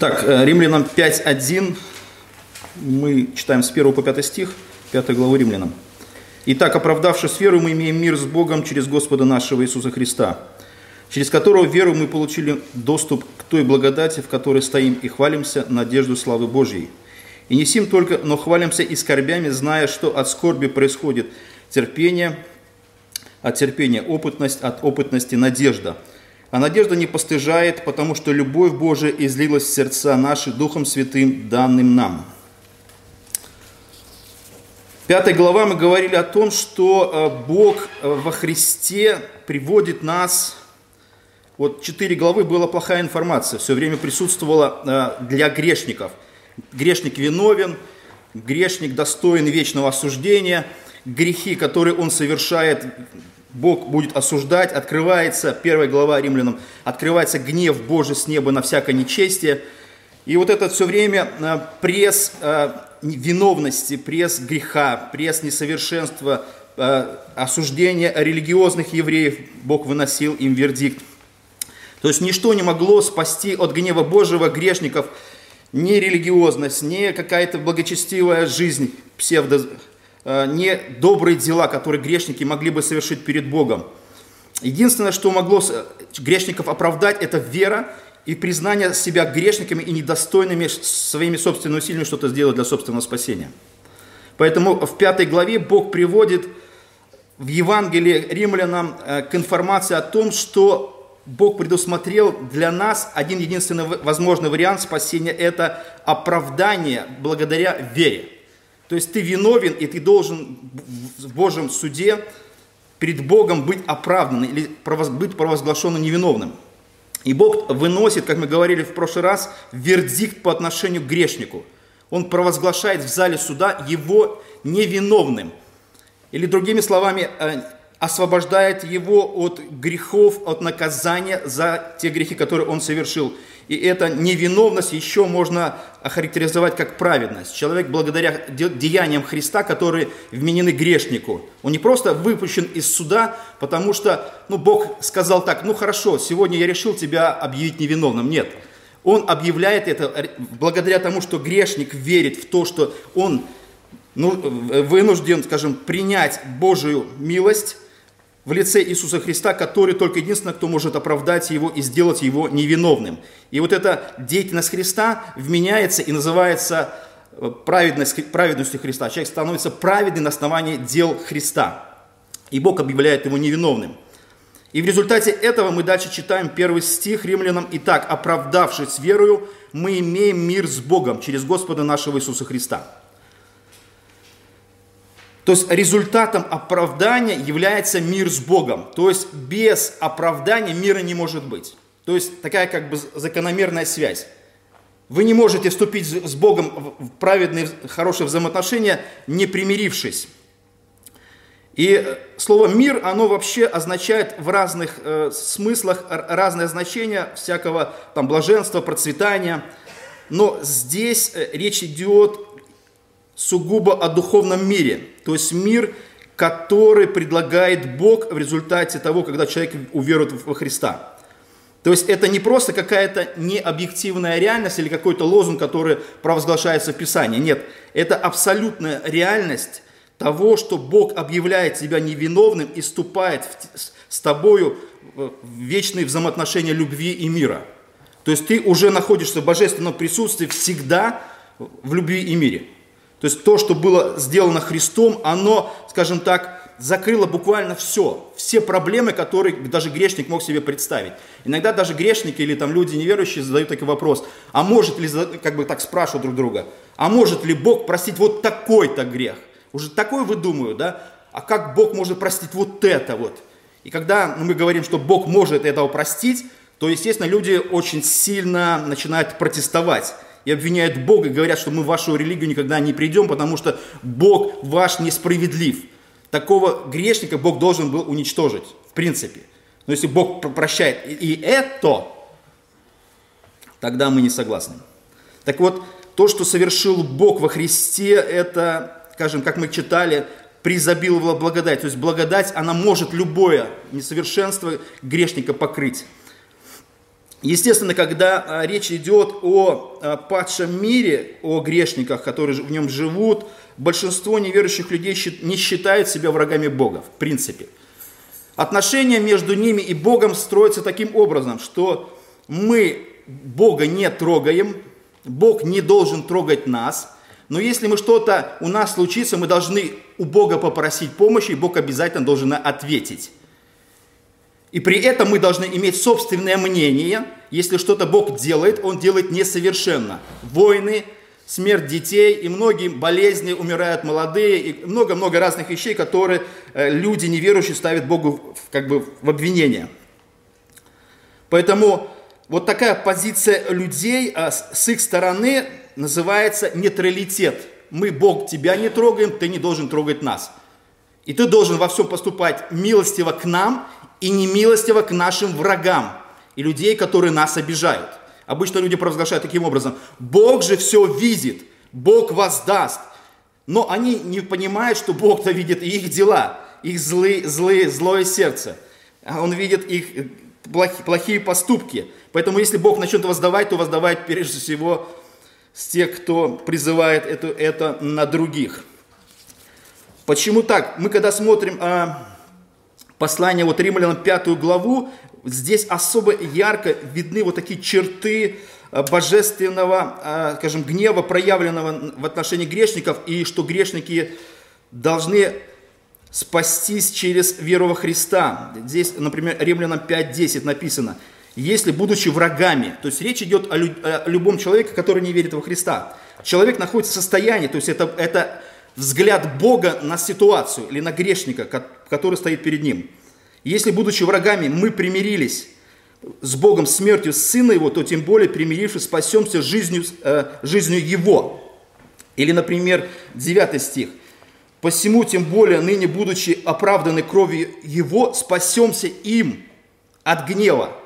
Так, э, Римлянам 5.1, мы читаем с 1 по 5 стих, 5 главу Римлянам. «Итак, оправдавшись веру, мы имеем мир с Богом через Господа нашего Иисуса Христа, через которого веру мы получили доступ к той благодати, в которой стоим и хвалимся надежду славы Божьей. И не сим только, но хвалимся и скорбями, зная, что от скорби происходит терпение, от терпения опытность, от опытности надежда. А надежда не постыжает, потому что любовь Божия излилась в сердца наши Духом Святым, данным нам. Пятая глава мы говорили о том, что э, Бог э, во Христе приводит нас... Вот четыре главы была плохая информация, все время присутствовала э, для грешников. Грешник виновен, грешник достоин вечного осуждения, грехи, которые он совершает, Бог будет осуждать, открывается, первая глава римлянам, открывается гнев Божий с неба на всякое нечестие. И вот это все время э, пресс э, виновности, пресс греха, пресс несовершенства, э, осуждения религиозных евреев, Бог выносил им вердикт. То есть ничто не могло спасти от гнева Божьего грешников, ни религиозность, ни какая-то благочестивая жизнь, псевдо не добрые дела, которые грешники могли бы совершить перед Богом. Единственное, что могло грешников оправдать, это вера и признание себя грешниками и недостойными своими собственными усилиями что-то сделать для собственного спасения. Поэтому в пятой главе Бог приводит в Евангелии римлянам э, к информации о том, что Бог предусмотрел для нас один единственный возможный вариант спасения – это оправдание благодаря вере. То есть ты виновен, и ты должен в Божьем суде перед Богом быть оправдан или быть провозглашенным невиновным. И Бог выносит, как мы говорили в прошлый раз, вердикт по отношению к грешнику. Он провозглашает в зале суда его невиновным. Или другими словами, э, освобождает его от грехов, от наказания за те грехи, которые он совершил. И эта невиновность еще можно охарактеризовать как праведность. Человек благодаря деяниям Христа, которые вменены грешнику, он не просто выпущен из суда, потому что ну, Бог сказал так, ну хорошо, сегодня я решил тебя объявить невиновным. Нет, он объявляет это благодаря тому, что грешник верит в то, что он ну, вынужден, скажем, принять Божию милость, в лице Иисуса Христа, который только единственный, кто может оправдать его и сделать его невиновным. И вот эта деятельность Христа вменяется и называется э, праведность, праведностью Христа. Человек становится праведным на основании дел Христа. И Бог объявляет его невиновным. И в результате этого мы дальше читаем первый стих римлянам. «Итак, оправдавшись верою, мы имеем мир с Богом через Господа нашего Иисуса Христа». То есть результатом оправдания является мир с Богом. То есть без оправдания мира не может быть. То есть такая как бы закономерная связь. Вы не можете вступить с Богом в праведные, хорошие взаимоотношения, не примирившись. И слово «мир», оно вообще означает в разных э, смыслах разное значение всякого там блаженства, процветания. Но здесь э, речь идет сугубо о духовном мире, то есть мир, который предлагает Бог в результате того, когда человек уверует во Христа. То есть это не просто какая-то необъективная реальность или какой-то лозунг, который провозглашается в Писании. Нет, это абсолютная реальность того, что Бог объявляет себя невиновным и ступает с тобою в вечные взаимоотношения любви и мира. То есть ты уже находишься в божественном присутствии всегда в любви и мире. То есть то, что было сделано Христом, оно, скажем так, закрыло буквально все. Все проблемы, которые даже грешник мог себе представить. Иногда даже грешники или там люди неверующие задают такой вопрос. А может ли, как бы так спрашивают друг друга, а может ли Бог простить вот такой-то грех? Уже такой выдумываю, да? А как Бог может простить вот это вот? И когда ну, мы говорим, что Бог может этого простить, то, естественно, люди очень сильно начинают протестовать и обвиняют Бога и говорят, что мы в вашу религию никогда не придем, потому что Бог ваш несправедлив. Такого грешника Бог должен был уничтожить, в принципе. Но если Бог прощает и это, тогда мы не согласны. Так вот, то, что совершил Бог во Христе, это, скажем, как мы читали, призабиловала благодать. То есть благодать, она может любое несовершенство грешника покрыть. Естественно, когда а, речь идет о а, падшем мире, о грешниках, которые в нем живут, большинство неверующих людей не считает себя врагами Бога, в принципе. Отношения между ними и Богом строятся таким образом, что мы Бога не трогаем, Бог не должен трогать нас, но если мы что-то у нас случится, мы должны у Бога попросить помощи, и Бог обязательно должен ответить. И при этом мы должны иметь собственное мнение. Если что-то Бог делает, Он делает несовершенно. Войны, смерть детей и многие болезни, умирают молодые, и много-много разных вещей, которые э, люди неверующие ставят Богу как бы в обвинение. Поэтому вот такая позиция людей а, с их стороны называется нейтралитет. Мы, Бог, тебя не трогаем, ты не должен трогать нас. И ты должен во всем поступать милостиво к нам и не милостиво к нашим врагам и людей, которые нас обижают. Обычно люди провозглашают таким образом, Бог же все видит, Бог воздаст. Но они не понимают, что Бог-то видит их дела, их злые, злые, злое сердце. Он видит их э, плохие поступки. Поэтому если Бог начнет воздавать, то воздавать прежде всего с тех, кто призывает это, это на других. Почему так? Мы когда смотрим а, послание вот Римлянам пятую главу, здесь особо ярко видны вот такие черты а, божественного, а, скажем, гнева, проявленного в отношении грешников, и что грешники должны спастись через веру во Христа. Здесь, например, Римлянам 5.10 написано, если будучи врагами, то есть речь идет о, лю, о любом человеке, который не верит во Христа. Человек находится в состоянии, то есть это, это взгляд Бога на ситуацию или на грешника, который стоит перед ним. Если, будучи врагами, мы примирились с Богом смертью Сына Его, то тем более, примирившись, спасемся жизнью, э, жизнью Его. Или, например, 9 стих. «Посему, тем более, ныне, будучи оправданы кровью Его, спасемся им от гнева».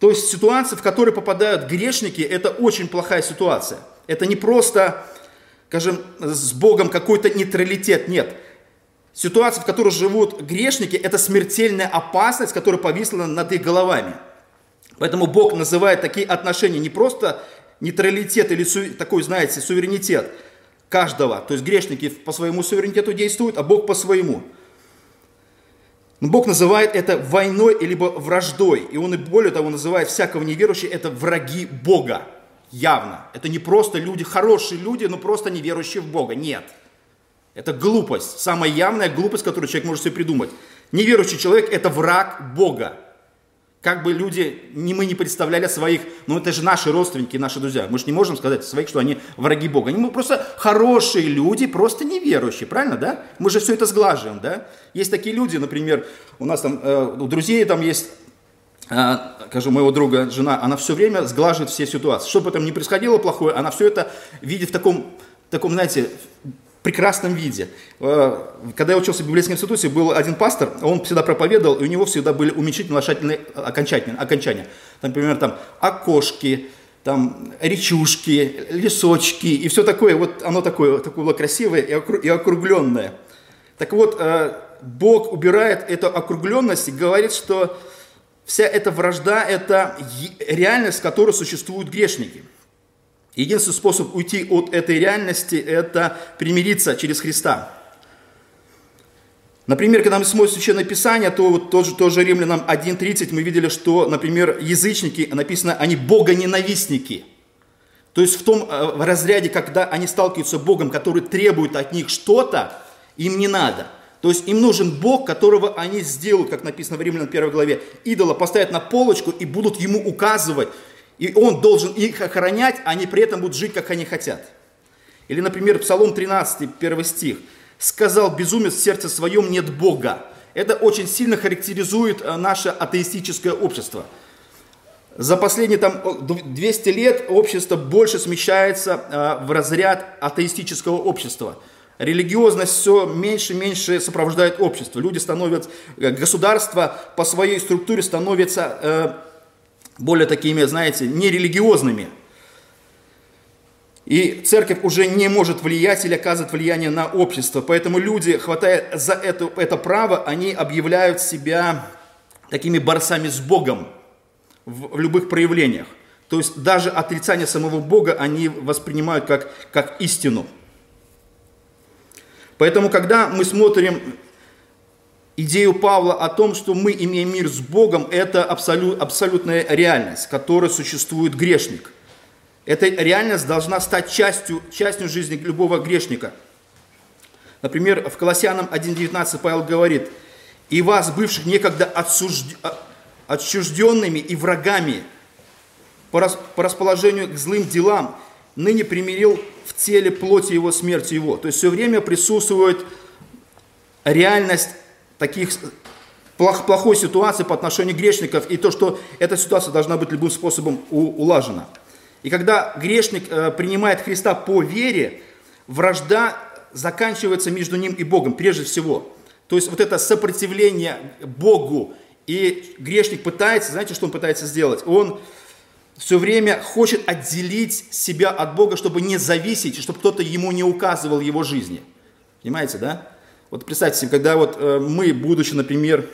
То есть ситуация, в которой попадают грешники, это очень плохая ситуация. Это не просто, скажем, с Богом какой-то нейтралитет, нет. Ситуация, в которой живут грешники, это смертельная опасность, которая повисла над их головами. Поэтому Бог называет такие отношения не просто нейтралитет или такой, знаете, суверенитет каждого. То есть грешники по своему суверенитету действуют, а Бог по своему. Но Бог называет это войной либо враждой. И Он и более того называет всякого неверующего это враги Бога. Явно. Это не просто люди, хорошие люди, но просто неверующие в Бога. Нет. Это глупость, самая явная глупость, которую человек может себе придумать. Неверующий человек – это враг Бога. Как бы люди, не мы не представляли своих, ну это же наши родственники, наши друзья. Мы же не можем сказать своих, что они враги Бога. Они просто хорошие люди, просто неверующие, правильно, да? Мы же все это сглаживаем, да? Есть такие люди, например, у нас там, э, у друзей там есть скажу, моего друга жена, она все время сглаживает все ситуации. Что бы там ни происходило плохое, она все это видит в таком, таком знаете, прекрасном виде. Э, когда я учился в библейском институте, был один пастор, он всегда проповедовал, и у него всегда были уменьшительно лошадительные окончания. окончания. Например, там окошки, там речушки, лесочки и все такое. Вот оно такое, такое было красивое и округленное. Так вот, Бог убирает эту округленность и говорит, что вся эта вражда – это реальность, в которой существуют грешники – Единственный способ уйти от этой реальности – это примириться через Христа. Например, когда мы смотрим Священное Писание, то вот тоже, тоже Римлянам 1.30 мы видели, что, например, язычники, написано, они богоненавистники. То есть в том э, в разряде, когда они сталкиваются с Богом, который требует от них что-то, им не надо. То есть им нужен Бог, которого они сделают, как написано в Римлянам 1 главе, идола поставят на полочку и будут ему указывать, и он должен их охранять, а они при этом будут жить, как они хотят. Или, например, Псалом 13, 1 стих. «Сказал безумец в сердце своем нет Бога». Это очень сильно характеризует э, наше атеистическое общество. За последние там, 200 лет общество больше смещается э, в разряд атеистического общества. Религиозность все меньше и меньше сопровождает общество. Люди становятся, э, государство по своей структуре становится более такими, знаете, нерелигиозными. И церковь уже не может влиять или оказывать влияние на общество. Поэтому люди, хватая за это, это право, они объявляют себя такими борцами с Богом. в, в любых проявлениях. То есть даже отрицание самого Бога они воспринимают как, как истину. Поэтому, когда мы смотрим идею Павла о том, что мы имеем мир с Богом, это абсолют, абсолютная реальность, которая существует грешник. Эта реальность должна стать частью, частью жизни любого грешника. Например, в Колоссянам 1.19 Павел говорит, «И вас, бывших некогда отсужд... отчужденными и врагами, по расположению к злым делам, ныне примирил в теле плоти его, смерти его». То есть все время присутствует реальность таких плохой ситуации по отношению грешников и то, что эта ситуация должна быть любым способом улажена. И когда грешник э, принимает Христа по вере, вражда заканчивается между ним и Богом прежде всего. То есть вот это сопротивление Богу, и грешник пытается, знаете, что он пытается сделать? Он все время хочет отделить себя от Бога, чтобы не зависеть, чтобы кто-то ему не указывал его жизни. Понимаете, да? Вот представьте себе, когда вот э, мы, будучи, например,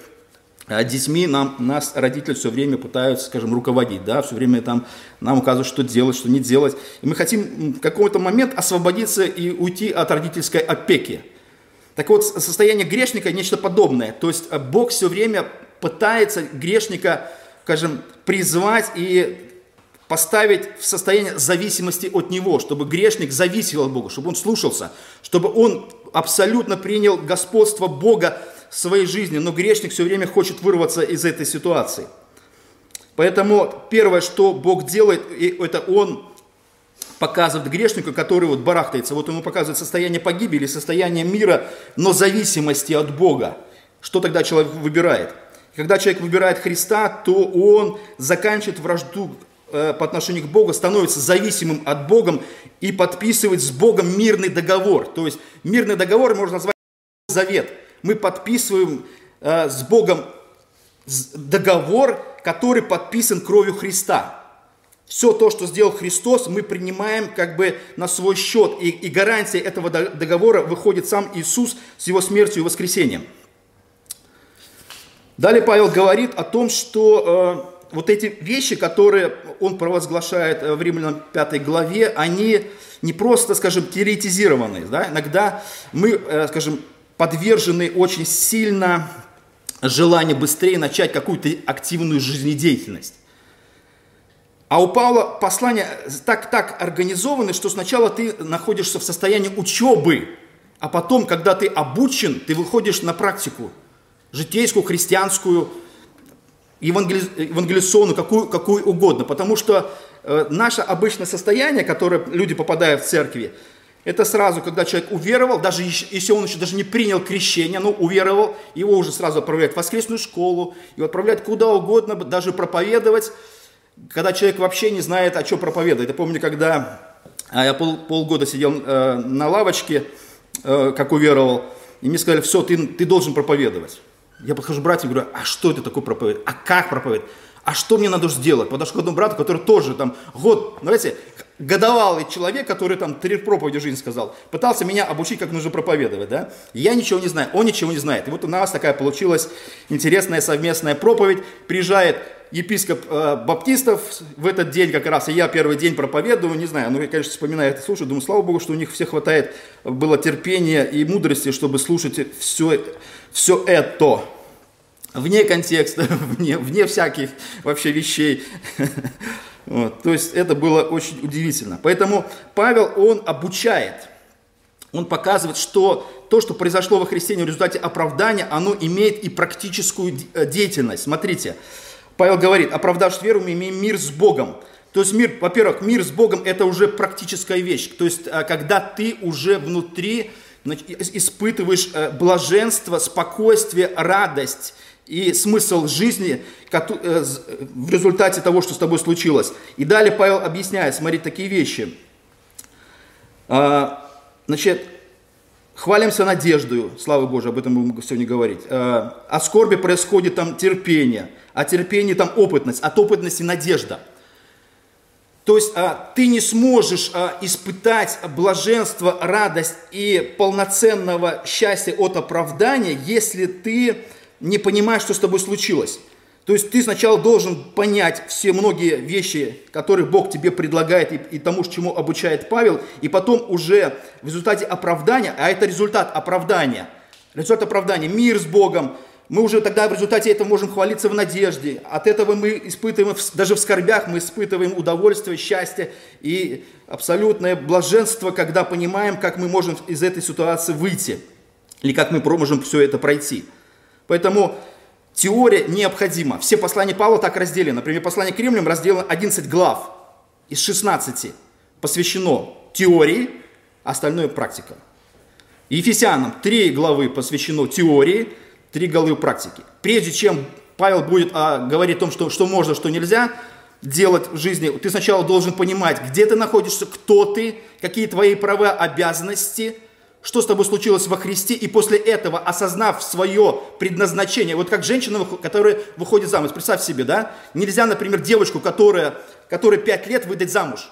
э, детьми, нам, нас родители все время пытаются, скажем, руководить, да, все время там нам указывают, что делать, что не делать. И мы хотим в какой-то момент освободиться и уйти от родительской опеки. Так вот, состояние грешника нечто подобное. То есть э, Бог все время пытается грешника, скажем, призвать и поставить в состояние зависимости от Него, чтобы грешник зависел от Бога, чтобы он слушался, чтобы он абсолютно принял господство Бога в своей жизни, но грешник все время хочет вырваться из этой ситуации. Поэтому первое, что Бог делает, это Он показывает грешнику, который вот барахтается, вот ему показывает состояние погибели, состояние мира, но зависимости от Бога. Что тогда человек выбирает? Когда человек выбирает Христа, то он заканчивает вражду по отношению к Богу становится зависимым от Бога и подписывает с Богом мирный договор. То есть мирный договор можно назвать завет. Мы подписываем э, с Богом договор, который подписан кровью Христа. Все то, что сделал Христос, мы принимаем как бы на свой счет. И, и гарантия этого договора выходит сам Иисус с его смертью и воскресением. Далее Павел говорит о том, что э, вот эти вещи, которые он провозглашает в Римлянам 5 главе, они не просто, скажем, теоретизированы. Да? Иногда мы, э, скажем, подвержены очень сильно желанию быстрее начать какую-то активную жизнедеятельность. А у Павла послания так, так организованы, что сначала ты находишься в состоянии учебы, а потом, когда ты обучен, ты выходишь на практику, житейскую, христианскую, евангели... евангелиционную, какую, какую угодно. Потому что э, наше обычное состояние, которое люди попадают в церкви, это сразу, когда человек уверовал, даже если он еще даже не принял крещение, но уверовал, его уже сразу отправляют в воскресную школу, его отправляют куда угодно, даже проповедовать, когда человек вообще не знает, о чем проповедовать. Я помню, когда а, я пол, полгода сидел э, на лавочке, э, как уверовал, и мне сказали, все, ты, ты должен проповедовать. Я подхожу к братьям и говорю, а что это такое проповедь? А как проповедь? А что мне надо сделать? Подошел к одному брату, который тоже там год, знаете, годовалый человек, который там три проповеди жизни сказал, пытался меня обучить, как нужно проповедовать, да? Я ничего не знаю, он ничего не знает. И вот у нас такая получилась интересная совместная проповедь. Приезжает епископ э, баптистов в этот день как раз, и я первый день проповедую, не знаю, ну я, конечно, вспоминаю это, слушаю, думаю, слава Богу, что у них все хватает было терпения и мудрости, чтобы слушать все, все это вне контекста, вне, вне всяких вообще вещей. Вот, то есть это было очень удивительно. Поэтому Павел, он обучает, он показывает, что то, что произошло во христиане в результате оправдания, оно имеет и практическую э, деятельность. Смотрите, Павел говорит, оправдавшись веру, мы имеем мир с Богом. То есть мир, во-первых, мир с Богом это уже практическая вещь. То есть э, когда ты уже внутри испытываешь э, блаженство, спокойствие, радость и смысл жизни э, в результате того, что с тобой случилось. И далее Павел объясняет, смотри, такие вещи. А, значит, хвалимся надеждою, слава Божию, об этом мы будем сегодня говорить. А, о скорби происходит там терпение, о терпении там опытность, от опытности надежда – то есть а, ты не сможешь а, испытать блаженство, радость и полноценного счастья от оправдания, если ты не понимаешь, что с тобой случилось. То есть ты сначала должен понять все многие вещи, которые Бог тебе предлагает и, и тому, чему обучает Павел, и потом уже в результате оправдания, а это результат оправдания, результат оправдания, мир с Богом, мы уже тогда в результате этого можем хвалиться в надежде. От этого мы испытываем, даже в скорбях мы испытываем удовольствие, счастье и абсолютное блаженство, когда понимаем, как мы можем из этой ситуации выйти. Или как мы можем все это пройти. Поэтому теория необходима. Все послания Павла так разделены. Например, послание к римлянам разделено 11 глав из 16 посвящено теории, остальное практика. Ефесянам 3 главы посвящено теории, три главы практики. Прежде чем Павел будет а, говорить о том, что, что можно, что нельзя делать в жизни, ты сначала должен понимать, где ты находишься, кто ты, какие твои права, обязанности, что с тобой случилось во Христе, и после этого, осознав свое предназначение, вот как женщина, которая выходит замуж, представь себе, да, нельзя, например, девочку, которая, которая 5 лет выдать замуж.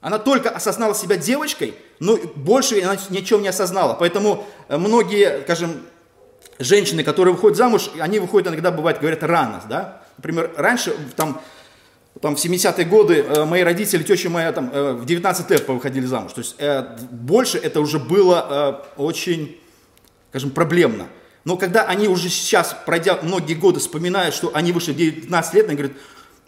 Она только осознала себя девочкой, но больше она ничего не осознала. Поэтому э, многие, скажем, женщины, которые выходят замуж, они выходят иногда, бывает, говорят, рано, да. Например, раньше, там, там в 70-е годы э, мои родители, теща моя там э, в 19 лет выходили замуж. То есть э, больше это уже было э, очень, скажем, проблемно. Но когда они уже сейчас, пройдя многие годы, вспоминают, что они вышли в 19 лет, они говорят,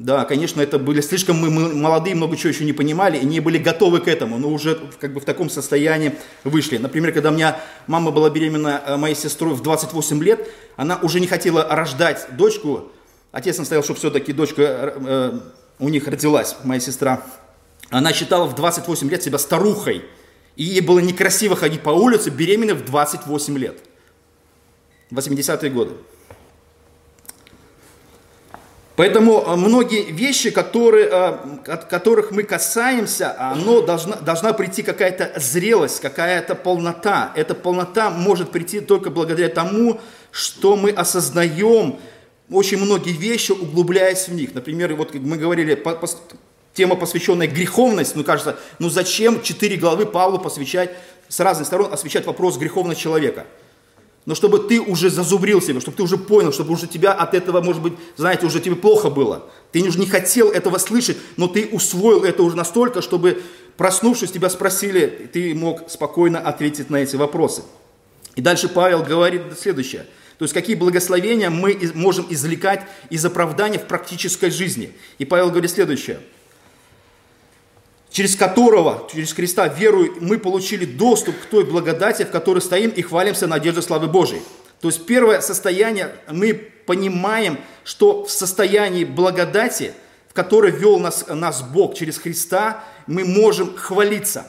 да, конечно, это были слишком мы, мы молодые, много чего еще не понимали и не были готовы к этому, но уже как бы в таком состоянии вышли. Например, когда у меня мама была беременна э, моей сестрой в 28 лет, она уже не хотела рождать дочку. Отец настоял, что все-таки дочка э, э, у них родилась, моя сестра. Она считала в 28 лет себя старухой. И ей было некрасиво ходить по улице беременной в 28 лет. 80-е годы. Поэтому э, многие вещи, которые, э, от которых мы касаемся, оно должна, должна прийти какая-то зрелость, какая-то полнота. Эта полнота может прийти только благодаря тому, что мы осознаем очень многие вещи, углубляясь в них. Например, вот мы говорили, тема, посвященная греховность, ну кажется, ну зачем четыре главы Павлу посвящать, с разных сторон освещать вопрос греховности человека – но чтобы ты уже зазубрил себя, чтобы ты уже понял, чтобы уже тебя от этого, может быть, знаете, уже тебе плохо было. Ты уже не хотел этого слышать, но ты усвоил это уже настолько, чтобы, проснувшись, тебя спросили, ты мог спокойно ответить на эти вопросы. И дальше Павел говорит следующее. То есть какие благословения мы можем извлекать из оправдания в практической жизни. И Павел говорит следующее – через которого, через Христа, верую, мы получили доступ к той благодати, в которой стоим и хвалимся надеждой славы Божией. То есть первое состояние, мы понимаем, что в состоянии благодати, в которой вел нас, нас Бог через Христа, мы можем хвалиться.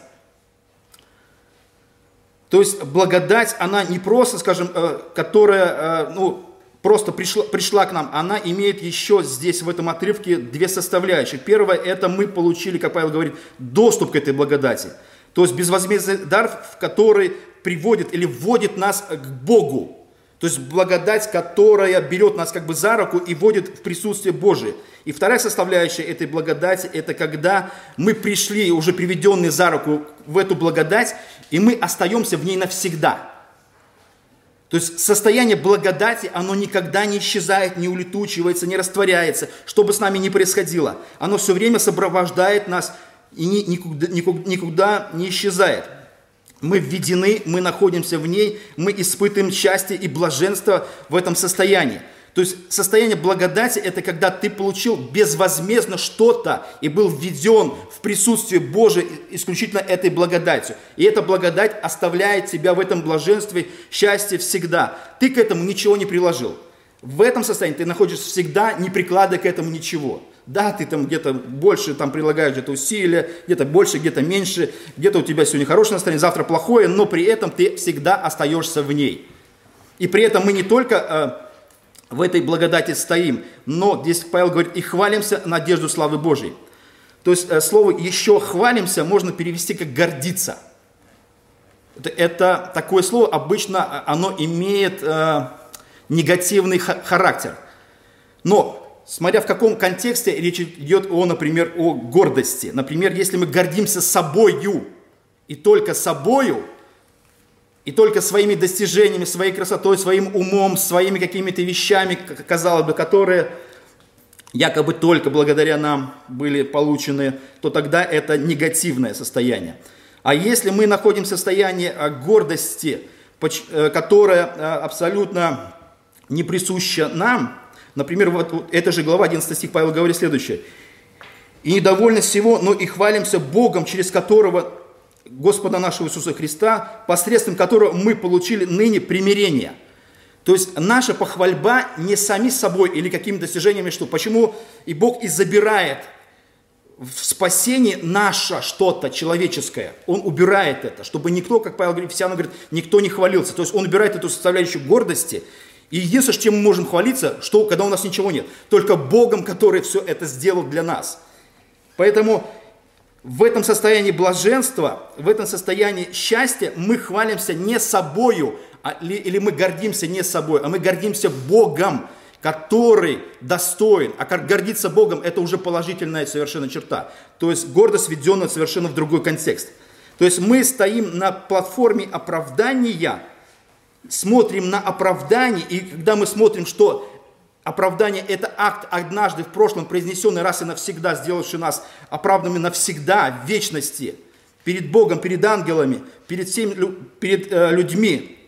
То есть благодать, она не просто, скажем, э, которая, э, ну, просто пришла, пришла к нам, она имеет еще здесь, в этом отрывке, две составляющие. Первое, это мы получили, как Павел говорит, доступ к этой благодати. То есть безвозмездный дар, в который приводит или вводит нас к Богу. То есть благодать, которая берет нас как бы за руку и вводит в присутствие Божие. И вторая составляющая этой благодати, это когда мы пришли, уже приведенные за руку в эту благодать, и мы остаемся в ней навсегда. То есть состояние благодати, оно никогда не исчезает, не улетучивается, не растворяется, что бы с нами ни происходило. Оно все время сопровождает нас и никуда, никуда, не исчезает. Мы введены, мы находимся в ней, мы испытываем счастье и блаженство в этом состоянии. То есть состояние благодати – это когда ты получил безвозмездно что-то и был введен в присутствие Божие исключительно этой благодатью. И эта благодать оставляет тебя в этом блаженстве, счастье всегда. Ты к этому ничего не приложил. В этом состоянии ты находишься всегда, не прикладывая к этому ничего. Да, ты там где-то больше там прилагаешь где-то усилия, где-то больше, где-то меньше, где-то у тебя сегодня хорошее настроение, завтра плохое, но при этом ты всегда остаешься в ней. И при этом мы не только э, в этой благодати стоим. Но здесь Павел говорит, и хвалимся надежду славы Божьей. То есть э, слово «еще хвалимся» можно перевести как «гордиться». Это, такое слово обычно э, оно имеет э, негативный характер. Но, смотря в каком контексте речь идет о, например, о гордости. Например, если мы гордимся собою и только собою, и только своими достижениями, своей красотой, своим умом, своими какими-то вещами, казалось бы, которые якобы только благодаря нам были получены, то тогда это негативное состояние. А если мы находимся в состоянии а, гордости, э, которая а, абсолютно не присуща нам, например, вот эта же глава 11 стих Павел говорит следующее. «И недовольны всего, но и хвалимся Богом, через которого Господа нашего Иисуса Христа, посредством которого мы получили ныне примирение». То есть наша похвальба не сами собой или какими достижениями, что почему и Бог и забирает в спасении наше что-то человеческое. Он убирает это, чтобы никто, как Павел Ефесянам говорит, никто не хвалился. То есть он убирает эту составляющую гордости. И единственное, чем мы можем хвалиться, что когда у нас ничего нет, только Богом, который все это сделал для нас. Поэтому в этом состоянии блаженства, в этом состоянии счастья мы хвалимся не собою, а, или мы гордимся не собой, а мы гордимся Богом, который достоин, а гордиться Богом, это уже положительная совершенно черта. То есть гордость введена совершенно в другой контекст. То есть мы стоим на платформе оправдания, смотрим на оправдание, и когда мы смотрим, что оправдание – это акт однажды в прошлом произнесенный раз и навсегда, сделавший нас оправданными навсегда, в вечности, перед Богом, перед ангелами, перед всеми перед, э, людьми,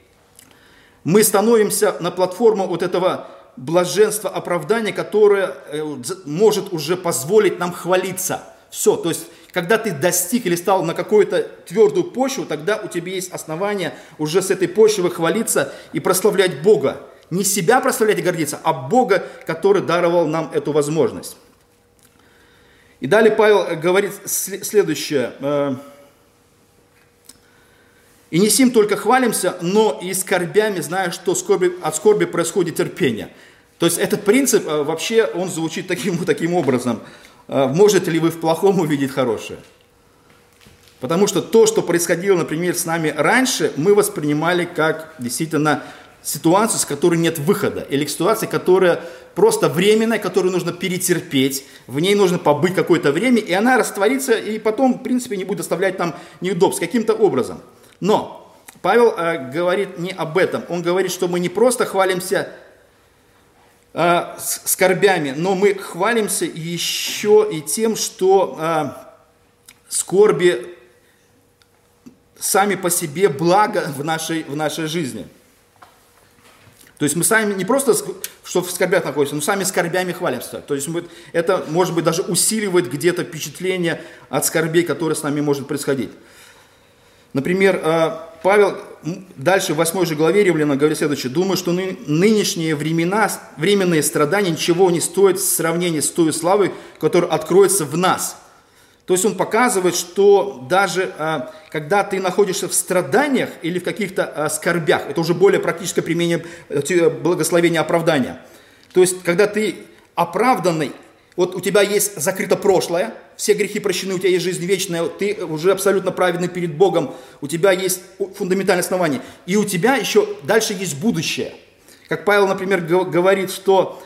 мы становимся на платформу вот этого блаженство оправдания, которое э, может уже позволить нам хвалиться. Все, то есть, когда ты достиг или стал на какую-то твердую почву, тогда у тебя есть основания уже с этой почвы хвалиться и прославлять Бога. Не себя прославлять и гордиться, а Бога, который даровал нам эту возможность. И далее Павел говорит следующее. Э, и не сим только хвалимся, но и скорбями, зная, что скорби, от скорби происходит терпение. То есть этот принцип э, вообще, он звучит таким, таким образом. Э, можете ли вы в плохом увидеть хорошее? Потому что то, что происходило, например, с нами раньше, мы воспринимали как действительно ситуацию, с которой нет выхода, или ситуация, которая просто временная, которую нужно перетерпеть, в ней нужно побыть какое-то время, и она растворится, и потом, в принципе, не будет доставлять нам неудобств каким-то образом. Но Павел э, говорит не об этом. Он говорит, что мы не просто хвалимся э, скорбями, но мы хвалимся еще и тем, что э, скорби сами по себе благо в нашей, в нашей жизни. То есть мы сами не просто, что в скорбях находимся, но сами скорбями хвалимся. То есть мы, это, может быть, даже усиливает где-то впечатление от скорбей, которые с нами может происходить. Например, э, Павел дальше в 8 же главе Римляна говорит следующее. «Думаю, что нынешние времена, временные страдания ничего не стоят в сравнении с той славой, которая откроется в нас». То есть он показывает, что даже э, когда ты находишься в страданиях или в каких-то э, скорбях, это уже более практическое применение благословения оправдания. То есть когда ты оправданный вот у тебя есть закрыто прошлое, все грехи прощены, у тебя есть жизнь вечная, ты уже абсолютно праведный перед Богом, у тебя есть фундаментальное основание, и у тебя еще дальше есть будущее. Как Павел, например, говорит, что,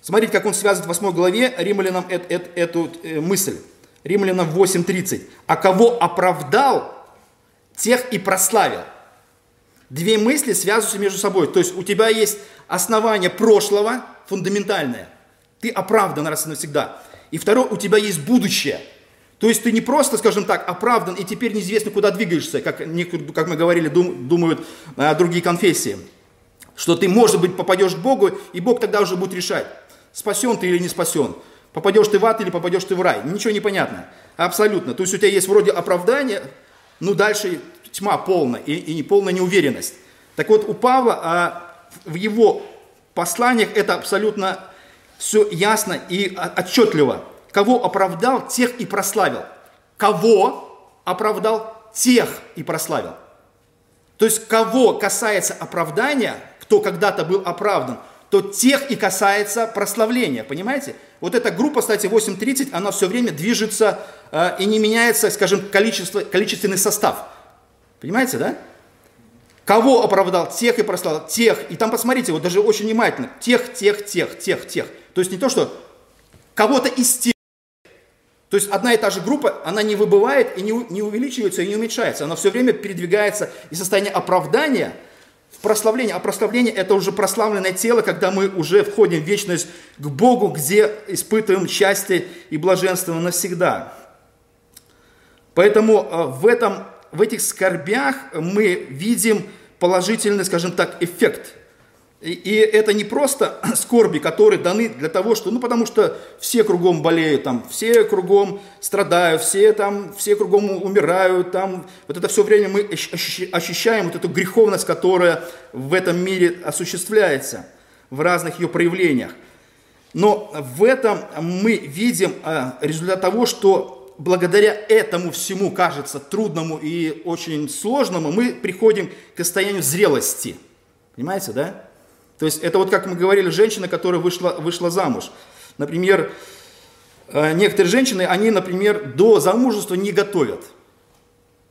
смотрите, как он связывает в 8 главе римлянам эту э, мысль. Римлянам 8.30. «А кого оправдал, тех и прославил». Две мысли связываются между собой. То есть у тебя есть основание прошлого, фундаментальное, ты оправдан раз и навсегда. И второе, у тебя есть будущее. То есть ты не просто, скажем так, оправдан и теперь неизвестно, куда двигаешься, как, как мы говорили, дум, думают а, другие конфессии. Что ты, может быть, попадешь к Богу, и Бог тогда уже будет решать, спасен ты или не спасен. Попадешь ты в ад или попадешь ты в рай. Ничего не понятно. Абсолютно. То есть у тебя есть вроде оправдание, ну дальше тьма полная и, и полная неуверенность. Так вот, у Павла а, в его посланиях это абсолютно все ясно и отчетливо. Кого оправдал, тех и прославил. Кого оправдал, тех и прославил. То есть, кого касается оправдания, кто когда-то был оправдан, то тех и касается прославления, понимаете? Вот эта группа, кстати, 8.30, она все время движется э, и не меняется, скажем, количество, количественный состав. Понимаете, да? Кого оправдал? Тех и прославил. Тех. И там посмотрите, вот даже очень внимательно. Тех, тех, тех, тех, тех. То есть не то, что кого-то из тех. То есть одна и та же группа, она не выбывает и не, не увеличивается и не уменьшается. Она все время передвигается из состояния оправдания прославление. А прославление это уже прославленное тело, когда мы уже входим в вечность к Богу, где испытываем счастье и блаженство навсегда. Поэтому э, в, этом, в этих скорбях мы видим положительный, скажем так, эффект – и, это не просто скорби, которые даны для того, что, ну, потому что все кругом болеют, там, все кругом страдают, все там, все кругом умирают, там, вот это все время мы ощущаем вот эту греховность, которая в этом мире осуществляется в разных ее проявлениях. Но в этом мы видим а, результат того, что благодаря этому всему, кажется, трудному и очень сложному, мы приходим к состоянию зрелости. Понимаете, да? То есть это вот как мы говорили, женщина, которая вышла, вышла замуж. Например, э, некоторые женщины, они, например, до замужества не готовят.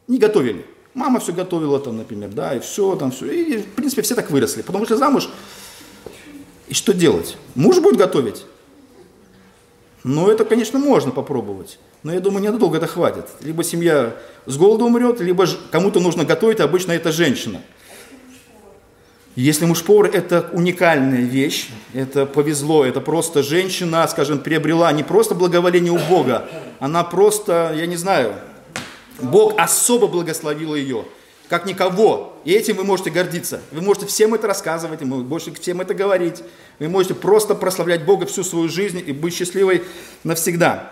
Не готовили. Мама все готовила там, например, да, и все там, все. И, в принципе, все так выросли. Потому что замуж, и что делать? Муж будет готовить? Ну, это, конечно, можно попробовать. Но я думаю, недолго это хватит. Либо семья с голоду умрет, либо кому-то нужно готовить, а обычно это женщина. Если муж-повар – это уникальная вещь, это повезло, это просто женщина, скажем, приобрела не просто благоволение у Бога, она просто, я не знаю, Бог особо благословил ее, как никого. И этим вы можете гордиться. Вы можете всем это рассказывать, вы можете всем это говорить. Вы можете просто прославлять Бога всю свою жизнь и быть счастливой навсегда.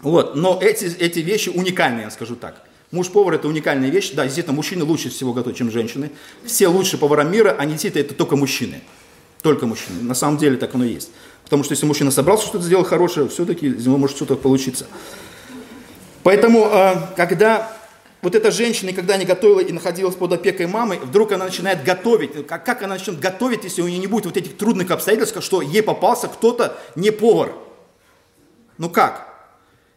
Вот. Но эти, эти вещи уникальные, я скажу так. Муж-повар – это уникальная вещь. Да, действительно, мужчины лучше всего готовят, чем женщины. Все лучшие повара мира, а не действительно это только мужчины. Только мужчины. На самом деле так оно и есть. Потому что если мужчина собрался что-то сделать хорошее, все-таки него может что-то получиться. Поэтому, а, когда вот эта женщина никогда не готовила и находилась под опекой мамы, вдруг она начинает готовить. Как, как она начнет готовить, если у нее не будет вот этих трудных обстоятельств, что ей попался кто-то не повар? Ну как?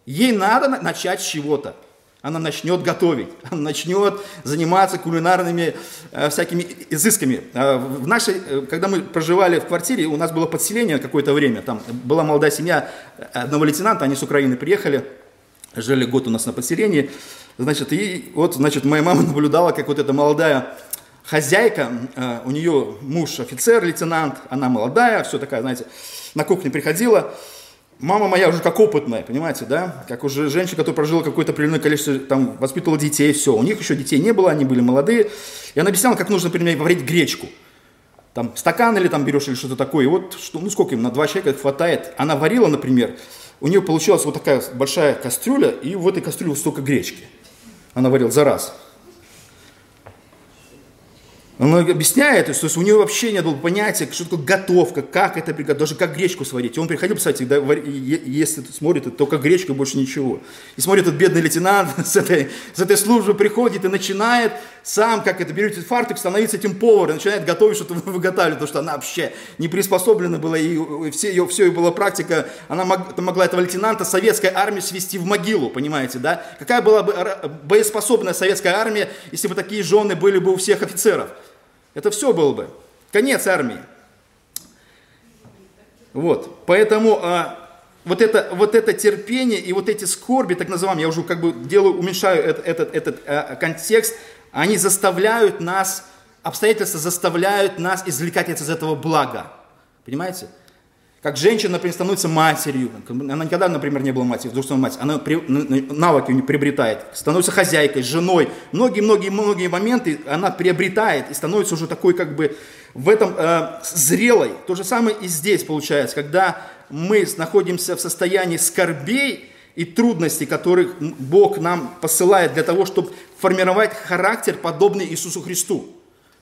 Ей надо начать с чего-то она начнет готовить, она начнет заниматься кулинарными э, всякими изысками. Э, в нашей, э, когда мы проживали в квартире, у нас было подселение какое-то время, там была молодая семья одного лейтенанта, они с Украины приехали, жили год у нас на подселении, значит, и вот, значит, моя мама наблюдала, как вот эта молодая хозяйка, э, у нее муж офицер, лейтенант, она молодая, все такая, знаете, на кухне приходила, мама моя уже как опытная, понимаете, да, как уже женщина, которая прожила какое-то определенное количество, там, воспитывала детей, все, у них еще детей не было, они были молодые, и она объясняла, как нужно, например, варить гречку, там, стакан или там берешь или что-то такое, и вот, что, ну, сколько им, на два человека хватает, она варила, например, у нее получилась вот такая большая кастрюля, и в этой кастрюле столько гречки, она варила за раз, он объясняет, то есть у него вообще не было понятия, что такое готовка, как это приготовить, даже как гречку сварить. И он приходил, кстати, да, если смотрит, только гречка, больше ничего. И смотрит этот бедный лейтенант с этой, с этой службы приходит и начинает сам, как это, берет фартук, становится этим поваром, начинает готовить, что-то выготавливать, потому что она вообще не приспособлена была, и все ее, все ее была практика, она мог, могла этого лейтенанта советской армии свести в могилу, понимаете, да? Какая была бы боеспособная советская армия, если бы такие жены были бы у всех офицеров? Это все было бы. Конец армии. Вот. Поэтому а, вот, это, вот это терпение и вот эти скорби, так называемые, я уже как бы делаю, уменьшаю этот, этот, этот а, контекст, они заставляют нас, обстоятельства заставляют нас извлекать из этого блага. Понимаете? Как женщина, например, становится матерью. Она никогда, например, не была матерью, вдруг становится мать. Она при, навыки у нее приобретает. Становится хозяйкой, женой. Многие-многие-многие моменты она приобретает и становится уже такой как бы в этом э, зрелой. То же самое и здесь получается. Когда мы находимся в состоянии скорбей и трудностей, которых Бог нам посылает для того, чтобы формировать характер, подобный Иисусу Христу.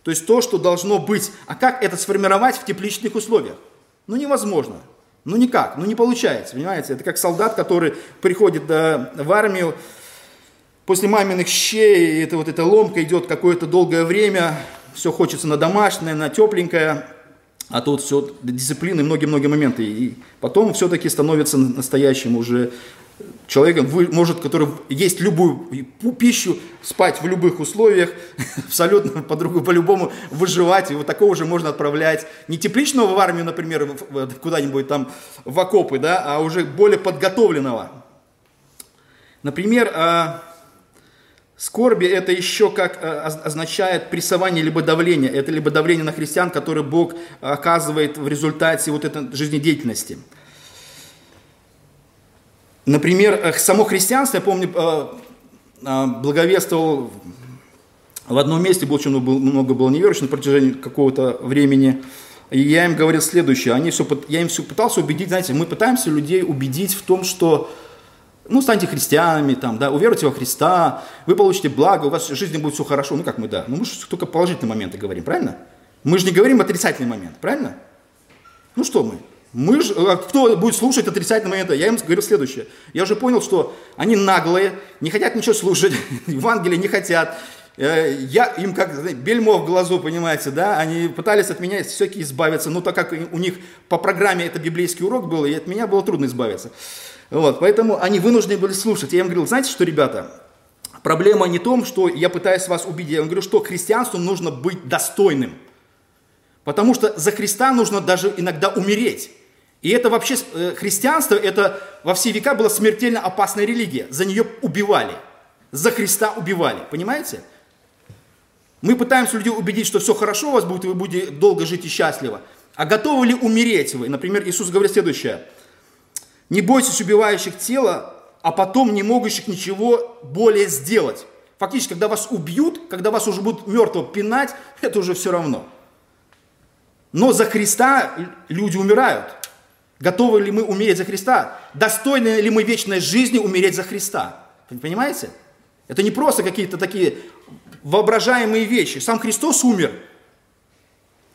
То есть то, что должно быть. А как это сформировать в тепличных условиях? Ну невозможно. Ну никак, ну не получается, понимаете? Это как солдат, который приходит да, в армию, после маминых щей, это вот эта ломка идет какое-то долгое время, все хочется на домашнее, на тепленькое, а тут все дисциплины, многие-многие моменты. И потом все-таки становится настоящим уже человеком, может, который есть любую пищу, спать в любых условиях, абсолютно по-другому, по-любому выживать. И вот такого же можно отправлять не тепличного в армию, например, куда-нибудь там в окопы, да, а уже более подготовленного. Например, а, скорби это еще как а, означает прессование либо давление. Это либо давление на христиан, которое Бог оказывает в результате вот этой жизнедеятельности. Например, э, само христианство, я помню, благовествовал в одном месте, было очень много было неверующих на протяжении какого-то времени. И я им говорил следующее. Они все, я им все пытался убедить, знаете, мы пытаемся людей убедить в том, что ну, станьте христианами, там, да, уверуйте во Христа, вы получите благо, у вас в жизни будет все хорошо. Ну, как мы, да. Ну, мы же только положительные моменты говорим, правильно? Мы же не говорим отрицательный момент, правильно? Ну, что мы? Мы же, а кто будет слушать отрицательные моменты? Я им говорю следующее. Я уже понял, что они наглые, не хотят ничего слушать, Евангелие не хотят. Э, я им как знаете, бельмо в глазу, понимаете, да, они пытались от меня все-таки избавиться, но так как у них по программе это библейский урок был, и от меня было трудно избавиться. Вот, поэтому они вынуждены были слушать. Я им говорил, знаете что, ребята, проблема не в том, что я пытаюсь вас убедить, я им говорю, что христианству нужно быть достойным. Потому что за Христа нужно даже иногда умереть. И это вообще, э, христианство, это во все века была смертельно опасная религия. За нее убивали. За Христа убивали. Понимаете? Мы пытаемся людей убедить, что все хорошо у вас будет, и вы будете долго жить и счастливо. А готовы ли умереть вы? Например, Иисус говорит следующее. Не бойтесь убивающих тело, а потом не могущих ничего более сделать. Фактически, когда вас убьют, когда вас уже будут мертвого пинать, это уже все равно. Но за Христа люди умирают. Готовы ли мы умереть за Христа? Достойны ли мы вечной жизни умереть за Христа? Понимаете? Это не просто какие-то такие воображаемые вещи. Сам Христос умер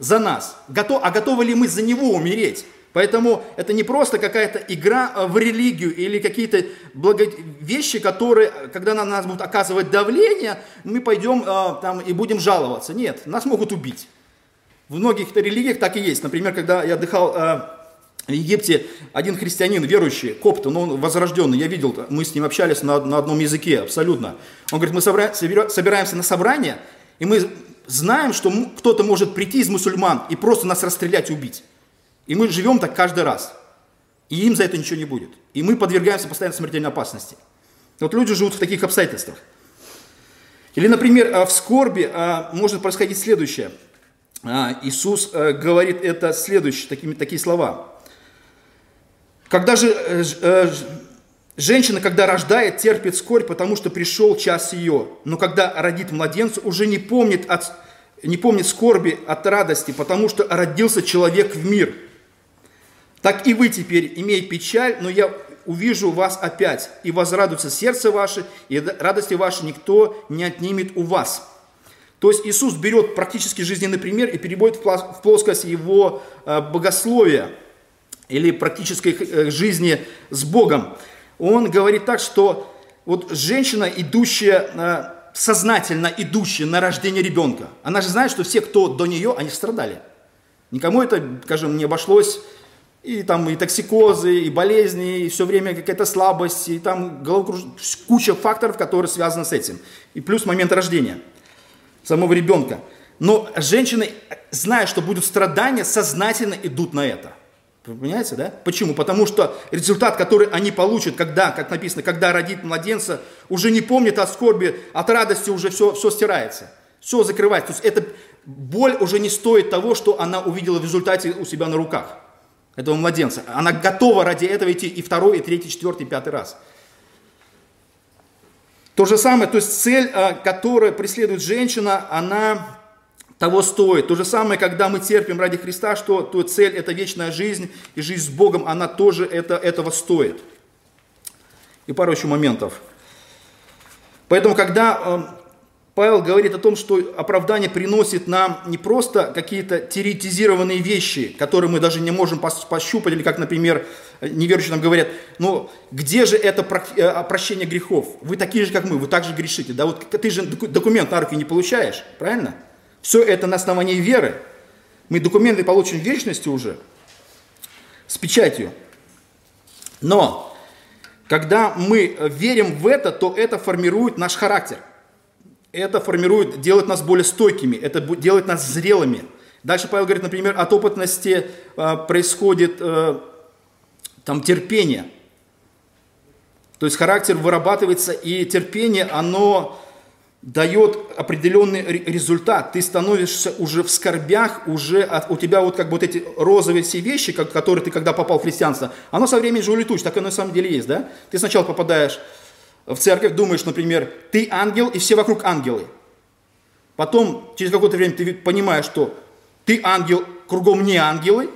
за нас. Готов, а готовы ли мы за Него умереть? Поэтому это не просто какая-то игра э, в религию или какие-то благо... вещи, которые, когда на нас будут оказывать давление, мы пойдем э, там и будем жаловаться. Нет, нас могут убить. В многих религиях так и есть. Например, когда я отдыхал э, в Египте один христианин, верующий, копт, но он возрожденный, я видел, мы с ним общались на, на одном языке, абсолютно. Он говорит, мы собра, собираемся на собрание, и мы знаем, что кто-то может прийти из мусульман и просто нас расстрелять убить. И мы живем так каждый раз. И им за это ничего не будет. И мы подвергаемся постоянно смертельной опасности. Вот люди живут в таких обстоятельствах. Или, например, а, в скорби а, может происходить следующее. А, Иисус говорит это следующее, такими, такие слова. Когда же э, э, женщина, когда рождает, терпит скорбь, потому что пришел час ее. Но когда родит младенца, уже не помнит, от, не помнит скорби от радости, потому что родился человек в мир. Так и вы теперь, имея печаль, но я увижу вас опять, и возрадуется сердце ваше, и радости ваши никто не отнимет у вас. То есть Иисус берет практически жизненный пример и переводит в плоскость его э, богословия – или практической э, жизни с Богом. Он говорит так, что вот женщина, идущая, э, сознательно идущая на рождение ребенка, она же знает, что все, кто до нее, они страдали. Никому это, скажем, не обошлось, и там и токсикозы, и болезни, и все время какая-то слабость, и там головокруж... куча факторов, которые связаны с этим. И плюс момент рождения самого ребенка. Но женщины, зная, что будут страдания, сознательно идут на это – понимаете, да? Почему? Потому что результат, который они получат, когда, как написано, когда родит младенца, уже не помнит о скорби, от радости уже все, все стирается. Все закрывается. То есть эта боль уже не стоит того, что она увидела в результате у себя на руках. Этого младенца. Она готова ради этого идти и второй, и третий, четвертый, и пятый раз. То же самое, то есть цель, а, которую преследует женщина, она того стоит. То же самое, когда мы терпим ради Христа, что то цель – это вечная жизнь, и жизнь с Богом, она тоже это, этого стоит. И пару еще моментов. Поэтому, когда э, Павел говорит о том, что оправдание приносит нам не просто какие-то теоретизированные вещи, которые мы даже не можем пощупать, или как, например, неверующие нам говорят, ну где же это э, прощение грехов? Вы такие же, как мы, вы также грешите. Да вот ты же документ на руки не получаешь, правильно? Все это на основании веры. Мы документы получим в вечности уже с печатью. Но когда мы верим в это, то это формирует наш характер. Это формирует, делает нас более стойкими, это делает нас зрелыми. Дальше Павел говорит, например, от опытности э, происходит э, там терпение. То есть характер вырабатывается, и терпение, оно дает определенный результат. Ты становишься уже в скорбях, уже от, у тебя вот как бы вот эти розовые все вещи, как, которые ты когда попал в христианство, оно со временем же улетучится, так оно на самом деле есть, да? Ты сначала попадаешь в церковь, думаешь, например, ты ангел, и все вокруг ангелы. Потом, через какое-то время ты понимаешь, что ты ангел, кругом не ангелы,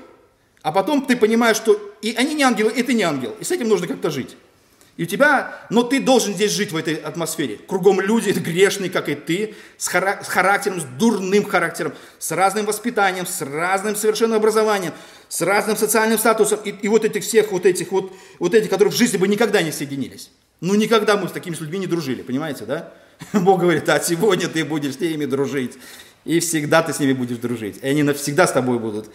а потом ты понимаешь, что и они не ангелы, и ты не ангел. И с этим нужно как-то жить. И у тебя, но ты должен здесь жить в этой атмосфере. Кругом люди грешные, как и ты, с, характером, с дурным характером, с разным воспитанием, с разным совершенно образованием, с разным социальным статусом. И, и вот этих всех, вот этих вот, вот этих, которые в жизни бы никогда не соединились. Ну, никогда мы с такими людьми не дружили, понимаете, да? Бог говорит, а сегодня ты будешь с ними дружить. И всегда ты с ними будешь дружить. И они навсегда с тобой будут.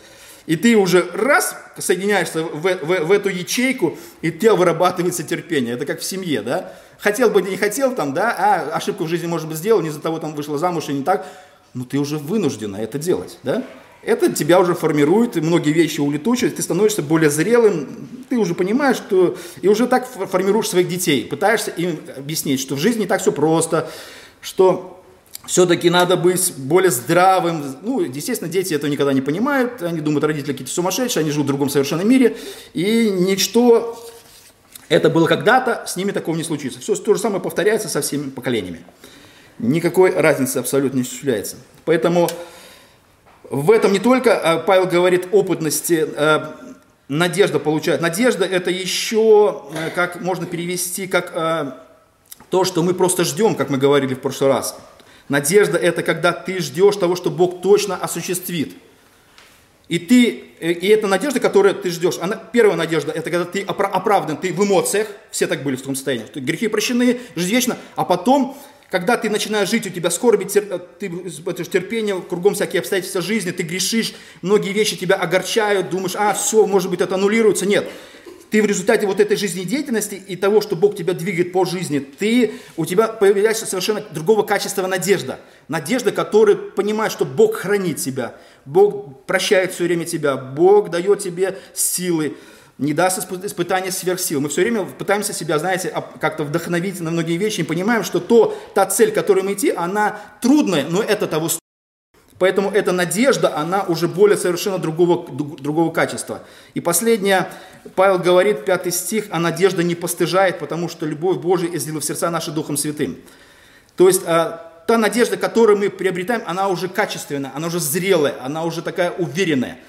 И ты уже раз соединяешься в, в, в эту ячейку, и у тебя вырабатывается терпение. Это как в семье, да? Хотел бы, не хотел там, да, а ошибку в жизни, может быть, сделал, не из-за того там вышла замуж и не так, но ты уже вынуждена это делать, да? Это тебя уже формирует, и многие вещи улетучивают, ты становишься более зрелым, ты уже понимаешь, что... И уже так формируешь своих детей, пытаешься им объяснить, что в жизни не так все просто, что все-таки надо быть более здравым. Ну, естественно, дети этого никогда не понимают. Они думают, родители какие-то сумасшедшие, они живут в другом совершенно мире. И ничто, это было когда-то, с ними такого не случится. Все то же самое повторяется со всеми поколениями. Никакой разницы абсолютно не осуществляется. Поэтому в этом не только а, Павел говорит опытности, а, надежда получает. Надежда это еще, а, как можно перевести, как то, что мы просто ждем, как мы говорили в прошлый раз. Надежда – это когда ты ждешь того, что Бог точно осуществит. И ты, э, и эта надежда, которую ты ждешь, она, первая надежда, это когда ты оправдан, ты в эмоциях, все так были в том состоянии, что грехи прощены, жизнь вечна, а потом, когда ты начинаешь жить, у тебя скорби, э, ты, это терпение, кругом всякие обстоятельства жизни, ты грешишь, многие вещи тебя огорчают, думаешь, а, все, может быть, это аннулируется. Нет, ты в результате вот этой жизнедеятельности и того, что Бог тебя двигает по жизни, ты, у тебя появляется совершенно другого качества надежда. Надежда, которая понимает, что Бог хранит тебя, Бог прощает все время тебя, Бог дает тебе силы, не даст испытания сверхсил. Мы все время пытаемся себя, знаете, как-то вдохновить на многие вещи и понимаем, что то, та цель, к которой мы идти, она трудная, но это того стоит. Поэтому эта надежда, она уже более совершенно другого, другого качества. И последнее, Павел говорит, пятый стих, а надежда не постыжает, потому что любовь Божия излила в сердца наши Духом Святым. То есть а, та надежда, которую мы приобретаем, она уже качественная, она уже зрелая, она уже такая уверенная.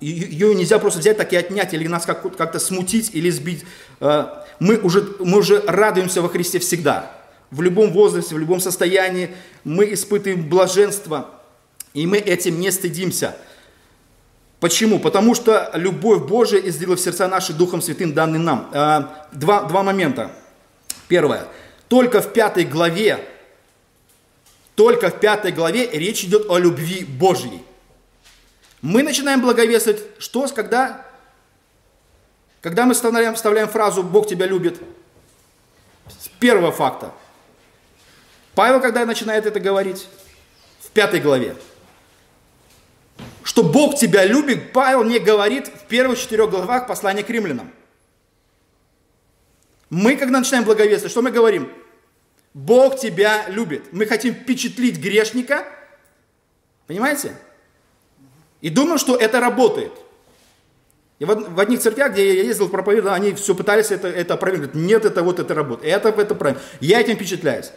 Ее нельзя просто взять так и отнять, или нас как-то смутить, или сбить. А, мы уже, мы уже радуемся во Христе всегда. В любом возрасте, в любом состоянии мы испытываем блаженство – и мы этим не стыдимся. Почему? Потому что любовь Божия излила в сердца наши Духом Святым, данный нам. А, два, два момента. Первое. Только в пятой главе, только в пятой главе речь идет о любви Божьей. Мы начинаем благовествовать, что, когда? Когда мы вставляем, вставляем фразу «Бог тебя любит», с первого факта. Павел, когда начинает это говорить? В пятой главе что Бог тебя любит, Павел не говорит в первых четырех главах послания к римлянам. Мы, когда начинаем благовествовать, что мы говорим? Бог тебя любит. Мы хотим впечатлить грешника, понимаете? И думаем, что это работает. И в, в одних церквях, где я ездил, проповедовал, они все пытались это, это опровергнуть. Нет, это вот это работает. Это, это правильно. Я этим впечатляюсь.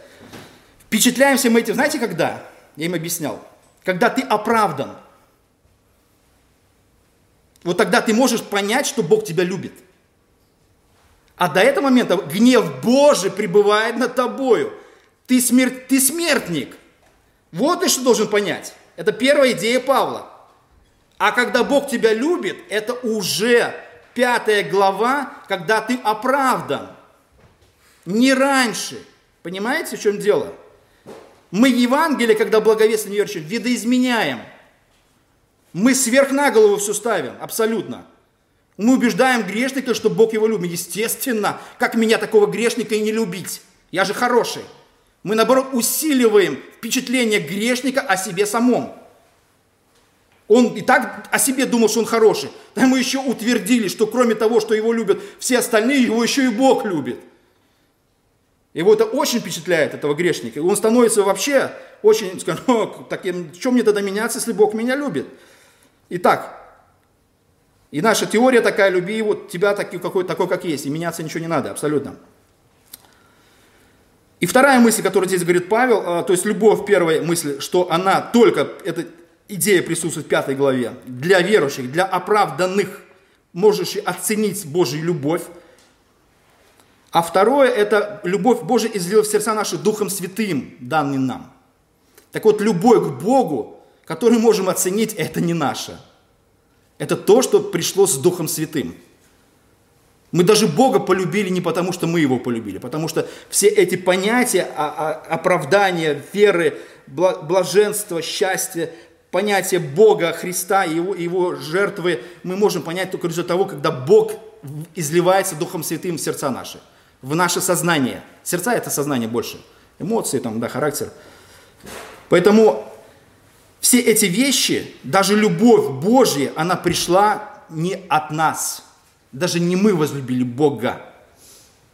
Впечатляемся мы этим, знаете, когда? Я им объяснял. Когда ты оправдан. Вот тогда ты можешь понять, что Бог тебя любит. А до этого момента гнев Божий пребывает над тобою. Ты, смер... ты смертник. Вот ты что должен понять. Это первая идея Павла. А когда Бог тебя любит, это уже пятая глава, когда ты оправдан. Не раньше. Понимаете, в чем дело? Мы Евангелие, когда благовестно верующим, видоизменяем – мы сверх на голову все ставим, абсолютно. Мы убеждаем грешника, что Бог его любит. Естественно, как меня такого грешника и не любить? Я же хороший. Мы, наоборот, усиливаем впечатление грешника о себе самом. Он и так о себе думал, что он хороший. Да мы еще утвердили, что кроме того, что его любят все остальные, его еще и Бог любит. Его это очень впечатляет, этого грешника. Он становится вообще очень, скажем, таким, чем мне тогда меняться, если Бог меня любит? Итак, и наша теория такая, люби вот тебя такой, какой, такой, как есть, и меняться ничего не надо, абсолютно. И вторая мысль, которую здесь говорит Павел, а, то есть любовь, первая мысль, что она только, эта идея присутствует в пятой главе, для верующих, для оправданных, можешь оценить Божью любовь. А второе, это любовь Божия излила в сердца наши Духом Святым, данный нам. Так вот, любовь к Богу, которую можем оценить, это не наша – это то, что пришло с Духом Святым. Мы даже Бога полюбили не потому, что мы Его полюбили, потому что все эти понятия оправдания, веры, блаженства, счастья, понятие Бога, Христа и его, его жертвы мы можем понять только из-за того, когда Бог изливается Духом Святым в сердца наши, в наше сознание. Сердца – это сознание больше, эмоции, там, да, характер. Поэтому все эти вещи, даже любовь Божья, она пришла не от нас. Даже не мы возлюбили Бога.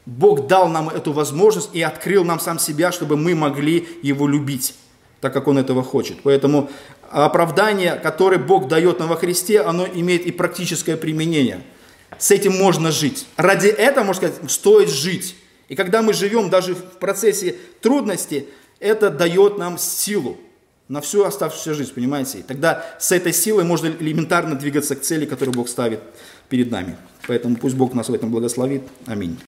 Бог дал нам эту возможность и открыл нам сам себя, чтобы мы могли Его любить, так как Он этого хочет. Поэтому оправдание, которое Бог дает нам во Христе, оно имеет и практическое применение. С этим можно жить. Ради этого, можно сказать, стоит жить. И когда мы живем даже в процессе трудности, это дает нам силу на всю оставшуюся жизнь, понимаете? И тогда с этой силой можно элементарно двигаться к цели, которую Бог ставит перед нами. Поэтому пусть Бог нас в этом благословит. Аминь.